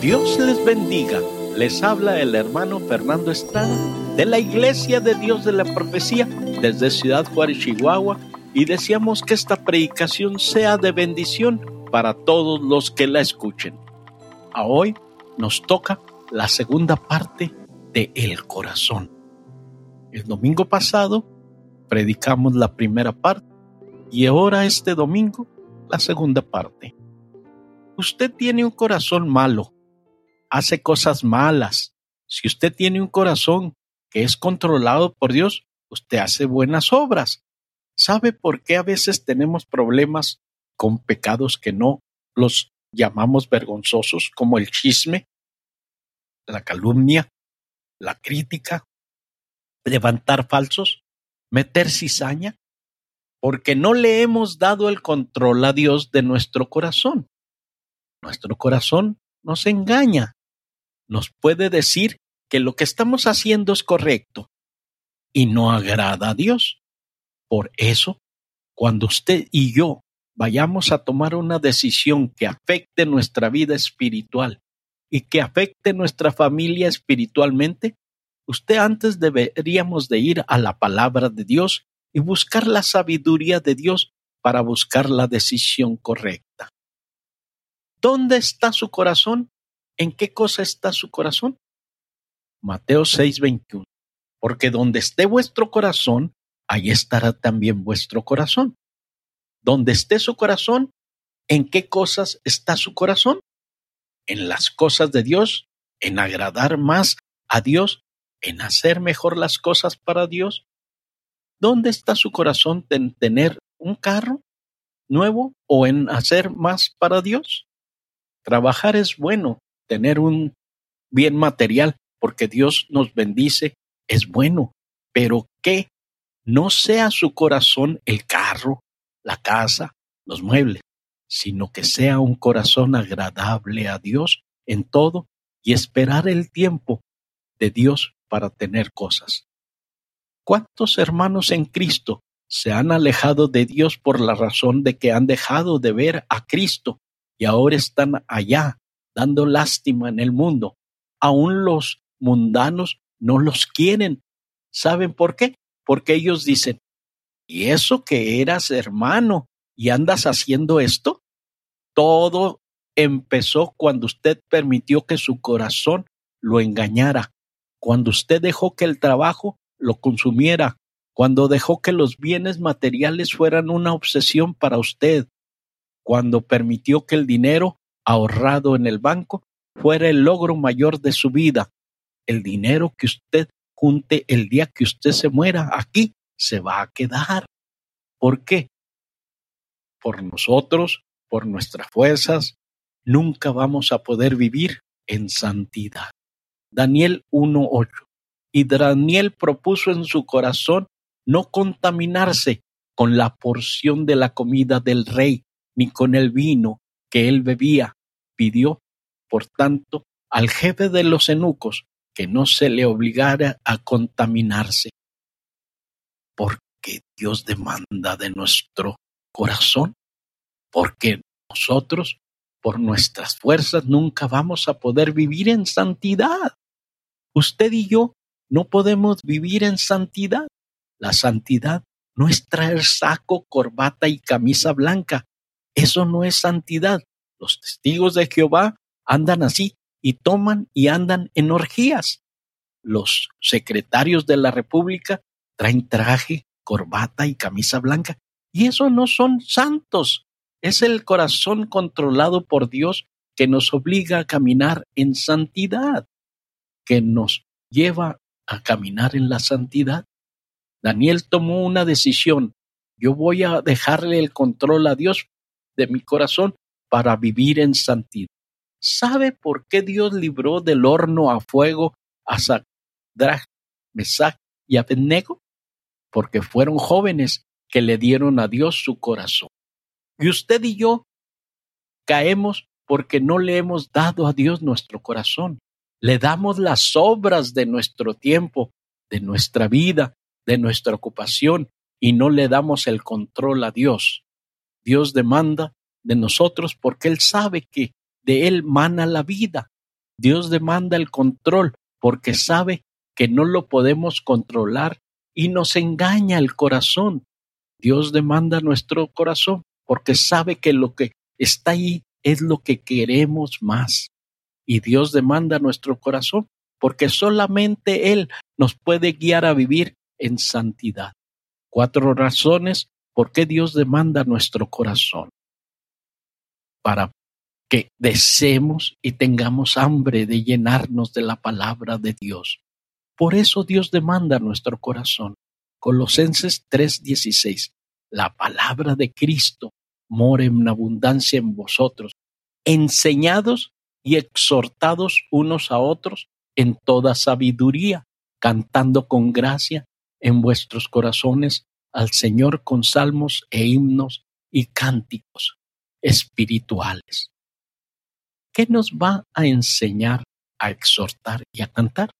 Dios les bendiga. Les habla el hermano Fernando Estrada de la Iglesia de Dios de la Profecía desde Ciudad Juárez, Chihuahua, y deseamos que esta predicación sea de bendición para todos los que la escuchen. A hoy nos toca la segunda parte de El Corazón. El domingo pasado predicamos la primera parte y ahora este domingo la segunda parte. Usted tiene un corazón malo, hace cosas malas. Si usted tiene un corazón que es controlado por Dios, usted hace buenas obras. ¿Sabe por qué a veces tenemos problemas con pecados que no los llamamos vergonzosos, como el chisme, la calumnia, la crítica, levantar falsos, meter cizaña? Porque no le hemos dado el control a Dios de nuestro corazón. Nuestro corazón nos engaña, nos puede decir que lo que estamos haciendo es correcto y no agrada a Dios. Por eso, cuando usted y yo vayamos a tomar una decisión que afecte nuestra vida espiritual y que afecte nuestra familia espiritualmente, usted antes deberíamos de ir a la palabra de Dios y buscar la sabiduría de Dios para buscar la decisión correcta. ¿Dónde está su corazón? ¿En qué cosa está su corazón? Mateo 6:21. Porque donde esté vuestro corazón, ahí estará también vuestro corazón. Donde esté su corazón, ¿en qué cosas está su corazón? En las cosas de Dios, en agradar más a Dios, en hacer mejor las cosas para Dios. ¿Dónde está su corazón en tener un carro nuevo o en hacer más para Dios? Trabajar es bueno, tener un bien material, porque Dios nos bendice, es bueno, pero que no sea su corazón el carro, la casa, los muebles, sino que sea un corazón agradable a Dios en todo y esperar el tiempo de Dios para tener cosas. ¿Cuántos hermanos en Cristo se han alejado de Dios por la razón de que han dejado de ver a Cristo y ahora están allá dando lástima en el mundo. Aún los mundanos no los quieren. ¿Saben por qué? Porque ellos dicen, ¿y eso que eras hermano y andas haciendo esto? Todo empezó cuando usted permitió que su corazón lo engañara, cuando usted dejó que el trabajo lo consumiera, cuando dejó que los bienes materiales fueran una obsesión para usted, cuando permitió que el dinero ahorrado en el banco fuera el logro mayor de su vida. El dinero que usted junte el día que usted se muera aquí se va a quedar. ¿Por qué? Por nosotros, por nuestras fuerzas, nunca vamos a poder vivir en santidad. Daniel 1.8. Y Daniel propuso en su corazón no contaminarse con la porción de la comida del rey, ni con el vino que él bebía. Pidió, por tanto, al jefe de los eunucos que no se le obligara a contaminarse. Porque Dios demanda de nuestro corazón, porque nosotros, por nuestras fuerzas, nunca vamos a poder vivir en santidad. Usted y yo no podemos vivir en santidad. La santidad no es traer saco, corbata y camisa blanca. Eso no es santidad. Los testigos de Jehová andan así y toman y andan en orgías. Los secretarios de la República traen traje, corbata y camisa blanca. Y eso no son santos. Es el corazón controlado por Dios que nos obliga a caminar en santidad, que nos lleva a caminar en la santidad. Daniel tomó una decisión. Yo voy a dejarle el control a Dios de mi corazón para vivir en santidad. ¿Sabe por qué Dios libró del horno a fuego a Sadrach, Mesach y Abednego? Porque fueron jóvenes que le dieron a Dios su corazón. Y usted y yo caemos porque no le hemos dado a Dios nuestro corazón. Le damos las obras de nuestro tiempo, de nuestra vida, de nuestra ocupación y no le damos el control a Dios. Dios demanda de nosotros porque Él sabe que de Él mana la vida. Dios demanda el control porque sabe que no lo podemos controlar y nos engaña el corazón. Dios demanda nuestro corazón porque sabe que lo que está ahí es lo que queremos más. Y Dios demanda nuestro corazón porque solamente Él nos puede guiar a vivir en santidad. Cuatro razones por qué Dios demanda nuestro corazón. Para que deseemos y tengamos hambre de llenarnos de la palabra de Dios. Por eso Dios demanda nuestro corazón. Colosenses 3:16. La palabra de Cristo mora en abundancia en vosotros, enseñados y exhortados unos a otros en toda sabiduría, cantando con gracia en vuestros corazones al Señor con salmos e himnos y cánticos espirituales. ¿Qué nos va a enseñar a exhortar y a cantar?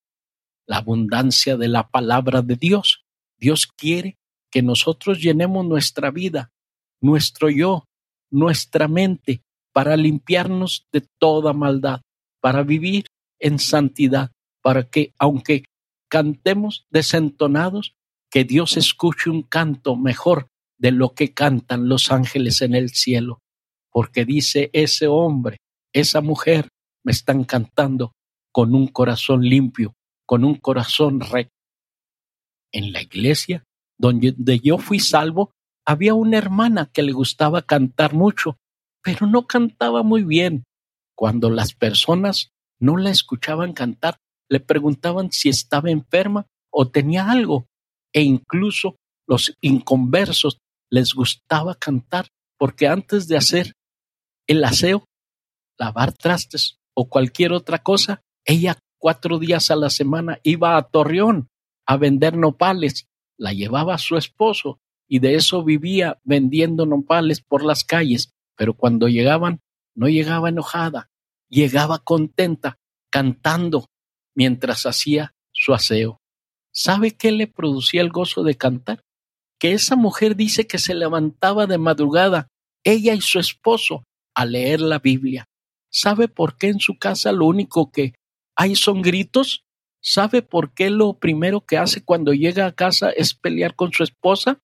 La abundancia de la palabra de Dios. Dios quiere que nosotros llenemos nuestra vida, nuestro yo, nuestra mente, para limpiarnos de toda maldad, para vivir en santidad, para que, aunque cantemos desentonados, que Dios escuche un canto mejor de lo que cantan los ángeles en el cielo, porque dice ese hombre esa mujer me están cantando con un corazón limpio, con un corazón recto. En la iglesia donde yo fui salvo, había una hermana que le gustaba cantar mucho, pero no cantaba muy bien. Cuando las personas no la escuchaban cantar, le preguntaban si estaba enferma o tenía algo, e incluso los inconversos les gustaba cantar, porque antes de hacer el aseo lavar trastes o cualquier otra cosa, ella cuatro días a la semana iba a Torreón a vender nopales, la llevaba su esposo y de eso vivía vendiendo nopales por las calles, pero cuando llegaban no llegaba enojada, llegaba contenta, cantando mientras hacía su aseo. ¿Sabe qué le producía el gozo de cantar? Que esa mujer dice que se levantaba de madrugada, ella y su esposo, a leer la Biblia. ¿Sabe por qué en su casa lo único que hay son gritos? ¿Sabe por qué lo primero que hace cuando llega a casa es pelear con su esposa?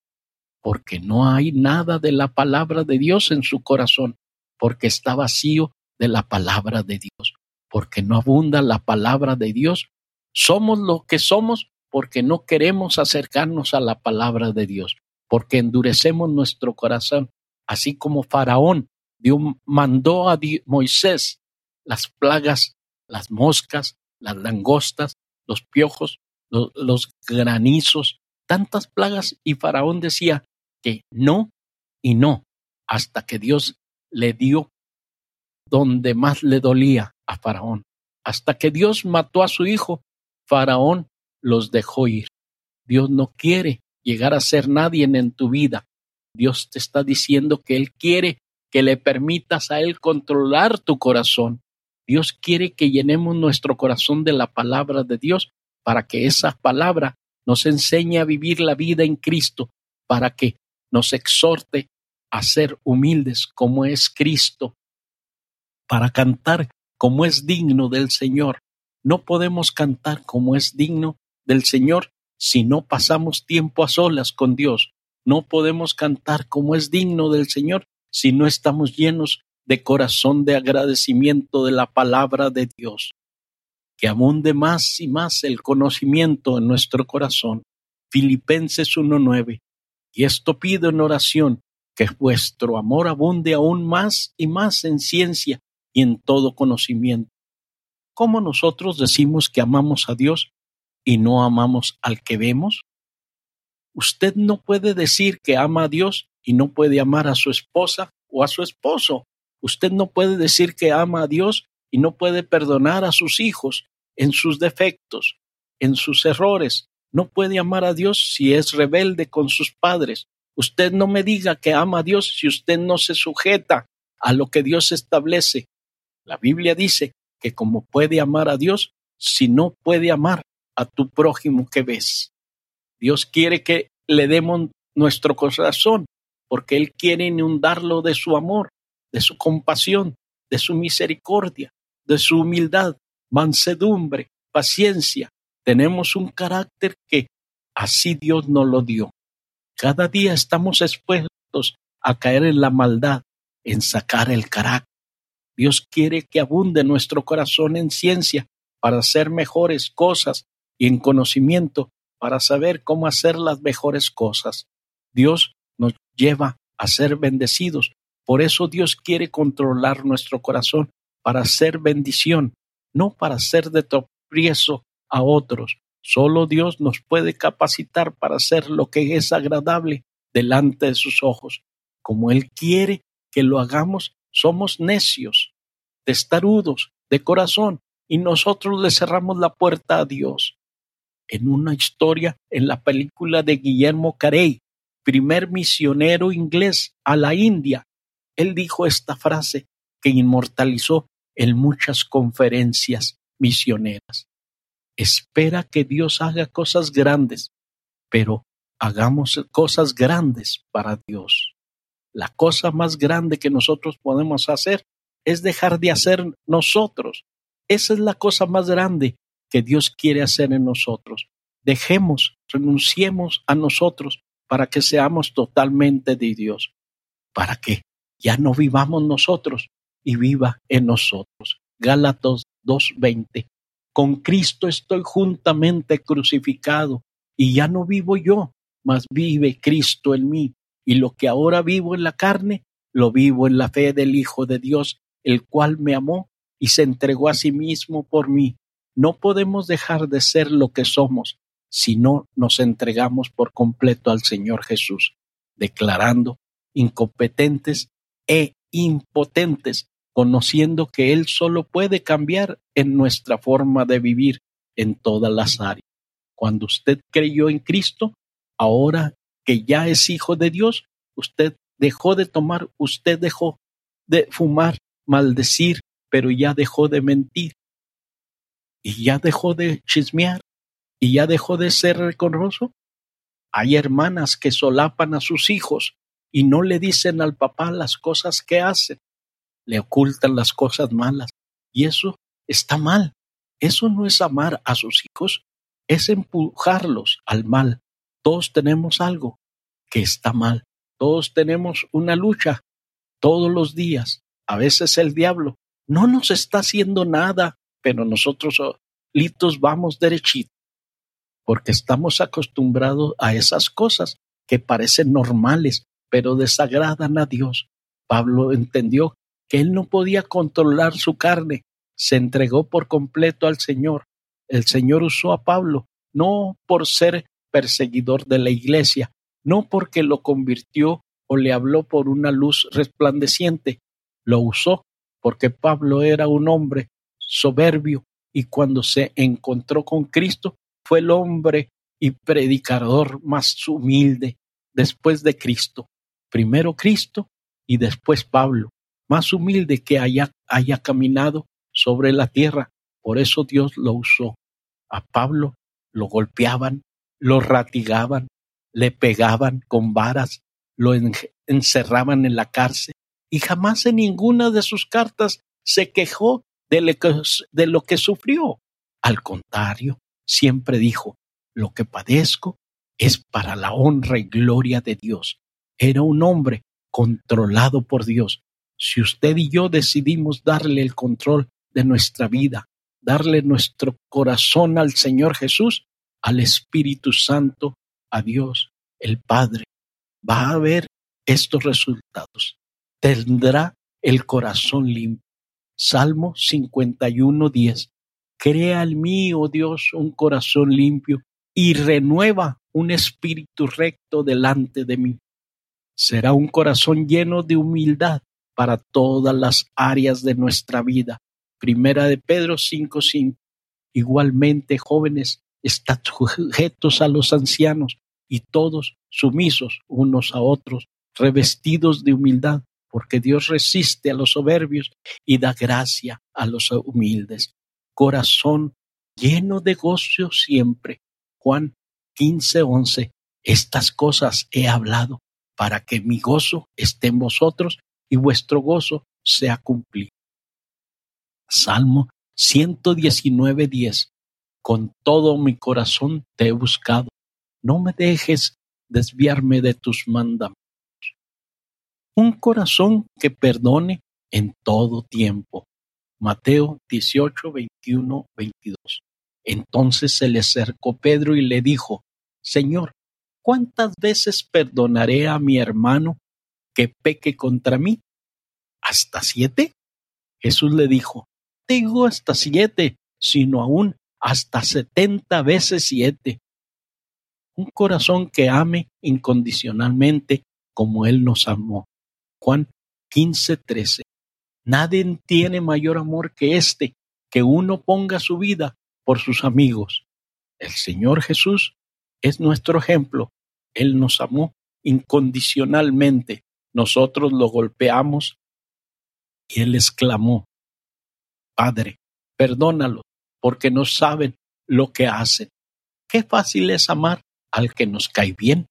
Porque no hay nada de la palabra de Dios en su corazón, porque está vacío de la palabra de Dios, porque no abunda la palabra de Dios. Somos lo que somos porque no queremos acercarnos a la palabra de Dios, porque endurecemos nuestro corazón, así como Faraón Dios mandó a Moisés las plagas, las moscas, las langostas, los piojos, los granizos, tantas plagas y Faraón decía que no y no, hasta que Dios le dio donde más le dolía a Faraón. Hasta que Dios mató a su hijo, Faraón los dejó ir. Dios no quiere llegar a ser nadie en tu vida. Dios te está diciendo que Él quiere que le permitas a Él controlar tu corazón. Dios quiere que llenemos nuestro corazón de la palabra de Dios para que esa palabra nos enseñe a vivir la vida en Cristo, para que nos exhorte a ser humildes como es Cristo, para cantar como es digno del Señor. No podemos cantar como es digno del Señor si no pasamos tiempo a solas con Dios. No podemos cantar como es digno del Señor si no estamos llenos de corazón de agradecimiento de la palabra de Dios. Que abunde más y más el conocimiento en nuestro corazón. Filipenses 1.9. Y esto pido en oración, que vuestro amor abunde aún más y más en ciencia y en todo conocimiento. ¿Cómo nosotros decimos que amamos a Dios y no amamos al que vemos? Usted no puede decir que ama a Dios y no puede amar a su esposa o a su esposo. Usted no puede decir que ama a Dios y no puede perdonar a sus hijos en sus defectos, en sus errores. No puede amar a Dios si es rebelde con sus padres. Usted no me diga que ama a Dios si usted no se sujeta a lo que Dios establece. La Biblia dice que como puede amar a Dios si no puede amar a tu prójimo que ves. Dios quiere que le demos nuestro corazón porque Él quiere inundarlo de su amor, de su compasión, de su misericordia, de su humildad, mansedumbre, paciencia. Tenemos un carácter que así Dios nos lo dio. Cada día estamos expuestos a caer en la maldad, en sacar el carácter. Dios quiere que abunde nuestro corazón en ciencia para hacer mejores cosas y en conocimiento para saber cómo hacer las mejores cosas. Dios lleva a ser bendecidos. Por eso Dios quiere controlar nuestro corazón para ser bendición, no para ser de tropiezo a otros. Solo Dios nos puede capacitar para hacer lo que es agradable delante de sus ojos. Como Él quiere que lo hagamos, somos necios, testarudos, de corazón, y nosotros le cerramos la puerta a Dios. En una historia en la película de Guillermo Carey, primer misionero inglés a la India, él dijo esta frase que inmortalizó en muchas conferencias misioneras. Espera que Dios haga cosas grandes, pero hagamos cosas grandes para Dios. La cosa más grande que nosotros podemos hacer es dejar de hacer nosotros. Esa es la cosa más grande que Dios quiere hacer en nosotros. Dejemos, renunciemos a nosotros para que seamos totalmente de Dios, para que ya no vivamos nosotros y viva en nosotros. Gálatas 2:20. Con Cristo estoy juntamente crucificado y ya no vivo yo, mas vive Cristo en mí. Y lo que ahora vivo en la carne, lo vivo en la fe del Hijo de Dios, el cual me amó y se entregó a sí mismo por mí. No podemos dejar de ser lo que somos si no nos entregamos por completo al Señor Jesús, declarando incompetentes e impotentes conociendo que Él solo puede cambiar en nuestra forma de vivir en todas las áreas. Cuando usted creyó en Cristo, ahora que ya es hijo de Dios, usted dejó de tomar, usted dejó de fumar, maldecir, pero ya dejó de mentir. Y ya dejó de chismear. Y ya dejó de ser reconroso. Hay hermanas que solapan a sus hijos y no le dicen al papá las cosas que hacen le ocultan las cosas malas. Y eso está mal. Eso no es amar a sus hijos, es empujarlos al mal. Todos tenemos algo que está mal. Todos tenemos una lucha todos los días. A veces el diablo no nos está haciendo nada, pero nosotros solitos vamos derechito, porque estamos acostumbrados a esas cosas que parecen normales, pero desagradan a Dios. Pablo entendió que él no podía controlar su carne, se entregó por completo al Señor. El Señor usó a Pablo no por ser perseguidor de la iglesia, no porque lo convirtió o le habló por una luz resplandeciente, lo usó porque Pablo era un hombre soberbio y cuando se encontró con Cristo fue el hombre y predicador más humilde después de Cristo. Primero Cristo y después Pablo más humilde que haya, haya caminado sobre la tierra. Por eso Dios lo usó. A Pablo lo golpeaban, lo ratigaban, le pegaban con varas, lo encerraban en la cárcel y jamás en ninguna de sus cartas se quejó de de lo que sufrió. Al contrario, siempre dijo, lo que padezco es para la honra y gloria de Dios. Era un hombre controlado por Dios, si usted y yo decidimos darle el control de nuestra vida, darle nuestro corazón al Señor Jesús, al Espíritu Santo, a Dios, el Padre, va a haber estos resultados. Tendrá el corazón limpio. Salmo 51, 10. Crea en mí, oh Dios, un corazón limpio y renueva un espíritu recto delante de mí. Será un corazón lleno de humildad para todas las áreas de nuestra vida. Primera de Pedro 5:5. Igualmente, jóvenes, estad sujetos a los ancianos y todos sumisos unos a otros, revestidos de humildad, porque Dios resiste a los soberbios y da gracia a los humildes. Corazón lleno de gozo siempre. Juan 15:11. Estas cosas he hablado para que mi gozo esté en vosotros y vuestro gozo sea cumplido. Salmo 119.10. Con todo mi corazón te he buscado. No me dejes desviarme de tus mandamientos. Un corazón que perdone en todo tiempo. Mateo 18, 21, 22. Entonces se le acercó Pedro y le dijo, Señor, ¿cuántas veces perdonaré a mi hermano que peque contra mí? ¿Hasta siete? Jesús le dijo, digo hasta siete, sino aún hasta setenta veces siete. Un corazón que ame incondicionalmente como Él nos amó. Juan 15, 13. Nadie tiene mayor amor que este, que uno ponga su vida por sus amigos. El Señor Jesús es nuestro ejemplo. Él nos amó incondicionalmente. Nosotros lo golpeamos y Él exclamó, Padre, perdónalo, porque no saben lo que hacen. Qué fácil es amar al que nos cae bien,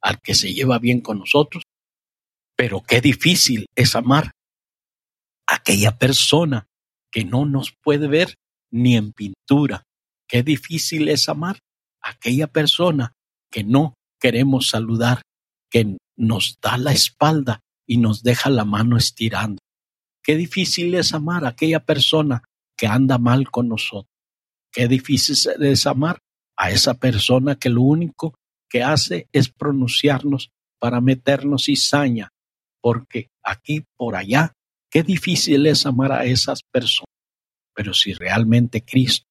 al que se lleva bien con nosotros, pero qué difícil es amar aquella persona que no nos puede ver ni en pintura. Qué difícil es amar a aquella persona que no queremos saludar, que nos da la espalda y nos deja la mano estirando. Qué difícil es amar a aquella persona que anda mal con nosotros. Qué difícil es amar a esa persona que lo único que hace es pronunciarnos para meternos cizaña, porque aquí por allá, qué difícil es amar a esas personas. Pero si realmente Cristo,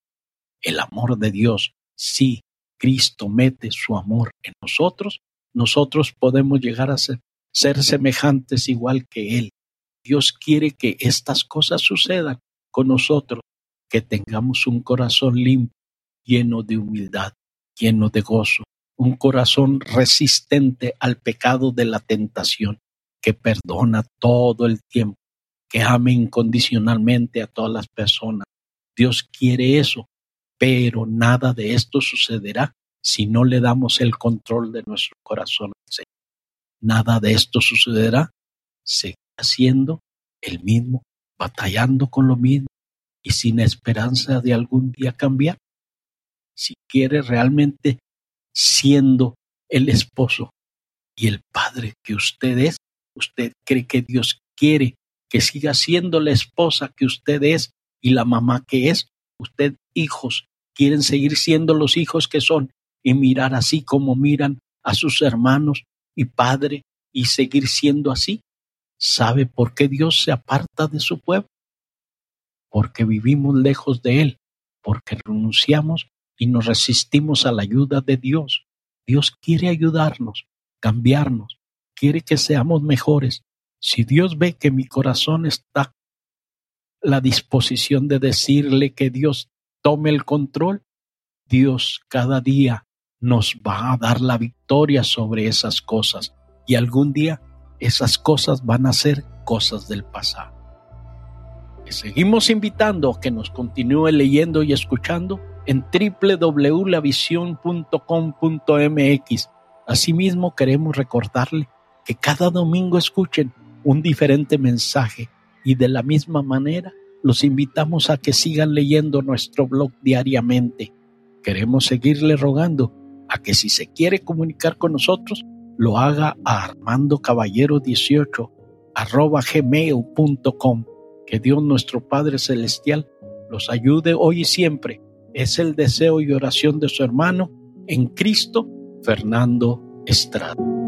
el amor de Dios, si Cristo mete su amor en nosotros, nosotros podemos llegar a ser, ser semejantes igual que Él. Dios quiere que estas cosas sucedan con nosotros, que tengamos un corazón limpio, lleno de humildad, lleno de gozo, un corazón resistente al pecado de la tentación, que perdona todo el tiempo, que ame incondicionalmente a todas las personas. Dios quiere eso, pero nada de esto sucederá si no le damos el control de nuestro corazón Nada de esto sucederá si haciendo el mismo, batallando con lo mismo y sin esperanza de algún día cambiar. Si quiere realmente siendo el esposo y el padre que usted es, usted cree que Dios quiere que siga siendo la esposa que usted es y la mamá que es, usted hijos quieren seguir siendo los hijos que son y mirar así como miran a sus hermanos y padre y seguir siendo así. ¿Sabe por qué Dios se aparta de su pueblo? Porque vivimos lejos de Él, porque renunciamos y nos resistimos a la ayuda de Dios. Dios quiere ayudarnos, cambiarnos, quiere que seamos mejores. Si Dios ve que mi corazón está la disposición de decirle que Dios tome el control, Dios cada día nos va a dar la victoria sobre esas cosas y algún día esas cosas van a ser cosas del pasado. seguimos invitando a que nos continúe leyendo y escuchando en www.lavision.com.mx. Asimismo, queremos recordarle que cada domingo escuchen un diferente mensaje y de la misma manera los invitamos a que sigan leyendo nuestro blog diariamente. Queremos seguirle rogando a que si se quiere comunicar con nosotros, lo haga a Armando Caballero 18 arroba gmail.com. Que Dios nuestro Padre Celestial los ayude hoy y siempre. Es el deseo y oración de su hermano en Cristo, Fernando Estrada.